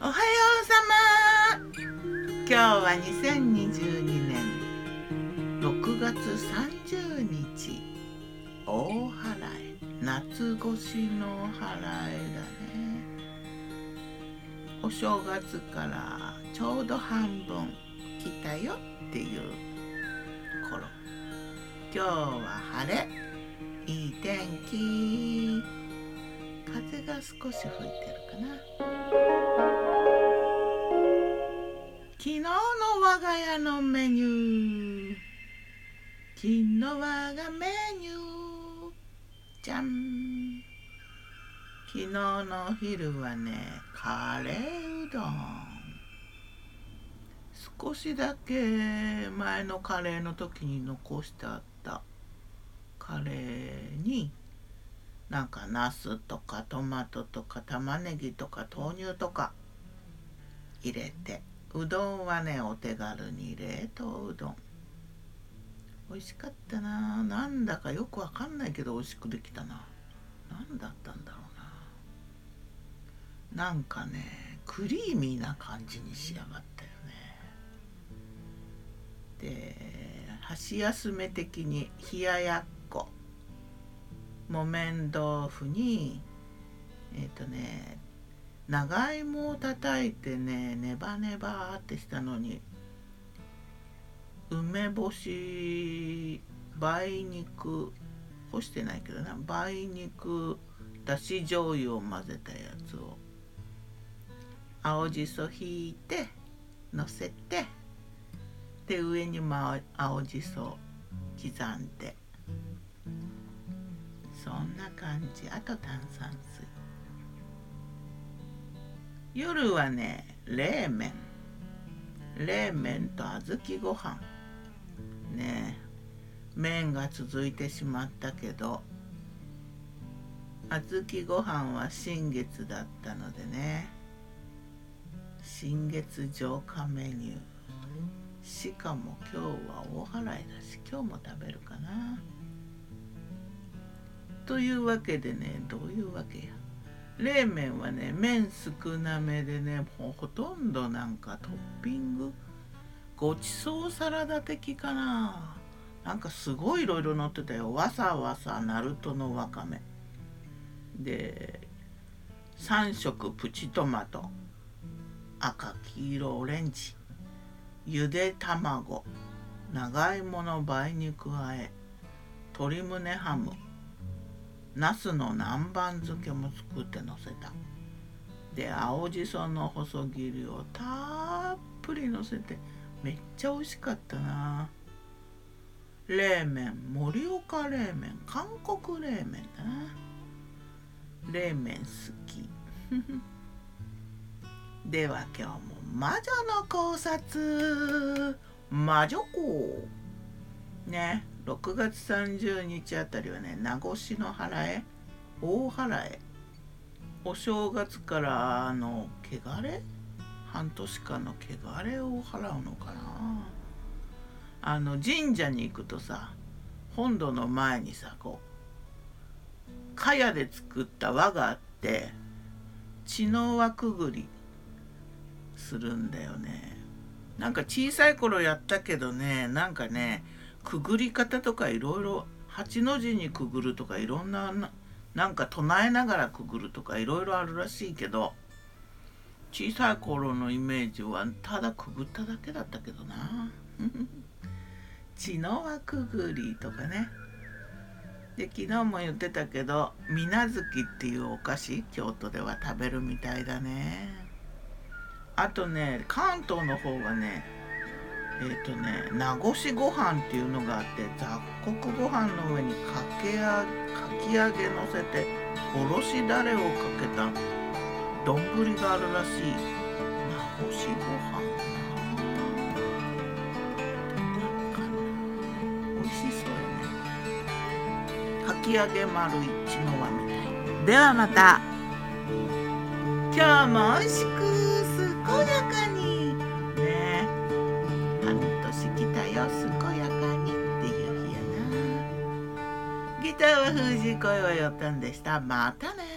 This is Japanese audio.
おはようさま。今日は2022年。6月30日。大払い夏越しの払いだね。お正月からちょうど半分来たよっていう頃。今日は晴れ。いい天気。風が少し吹いてるかな。我が家のメニュー。昨日我がメニュー。じゃん。昨日のお昼はねカレーうどん。少しだけ前のカレーの時に残してあった。カレーになんかナスとかトマトとか玉ねぎとか豆乳とか入れて。うどんはねお手軽に冷凍うどん。美味しかったな。なんだかよくわかんないけど美味しくできたな。何だったんだろうな。なんかねクリーミーな感じに仕上がったよね。で箸休め的に冷ややっこ。木綿豆腐にえっ、ー、とね長芋を叩いてねネバネバってしたのに梅干し梅肉干してないけどな梅肉だし醤油を混ぜたやつを青じそひいてのせてで上にも青じそ刻んで。そんな感じ。あと炭酸水。夜はね冷麺。冷麺と小豆ご飯。ね麺が続いてしまったけど小豆ご飯は新月だったのでね。新月浄化メニュー。しかも今日は大払いだし今日も食べるかな。というわけでねどういうわけや。冷麺はね麺少なめでねもうほとんどなんかトッピングごちそうサラダ的かな。なんかすごいいろいろ乗ってたよ。わさわさナルトのわかめ。で3色プチトマト。赤黄色オレンジ。ゆで卵。長芋の梅肉あえ。鶏胸ハム。ナスの南蛮漬けも作ってのせた。で青じその細切りをたっぷりのせてめっちゃ美味しかったな。冷麺盛岡冷麺韓国冷麺だな。冷麺好き。では今日も魔女の考察。魔女子ね。6月30日あたりはね名越の払え大払えお正月からの汚れ？半年間の汚れを払うのかな？あの神社に行くとさ本堂の前にさこう茅で作った輪があって血の輪くぐりするんだよね。なんか小さい頃やったけどねなんかねくぐり方とかいろいろ8の字にくぐるとかいろんななんか唱えながらくぐるとかいろいろあるらしいけど小さい頃のイメージはただくぐっただけだったけどな。血の輪くぐりとかね。で昨日も言ってたけど水無月っていうお菓子京都では食べるみたいだね。あとね関東の方はねえっ、ー、とね名越ご飯っていうのがあって雑穀ご飯の上にかけあかき揚げのせておろしだれをかけた丼があるらしい名越ご飯。美味しそうよね。かき揚げ丸一の輪みたいではまた。今日も美味しく健やかにしてきたよ健やかに」っていう日やな。ギターは封じ声はよったんでした。またね。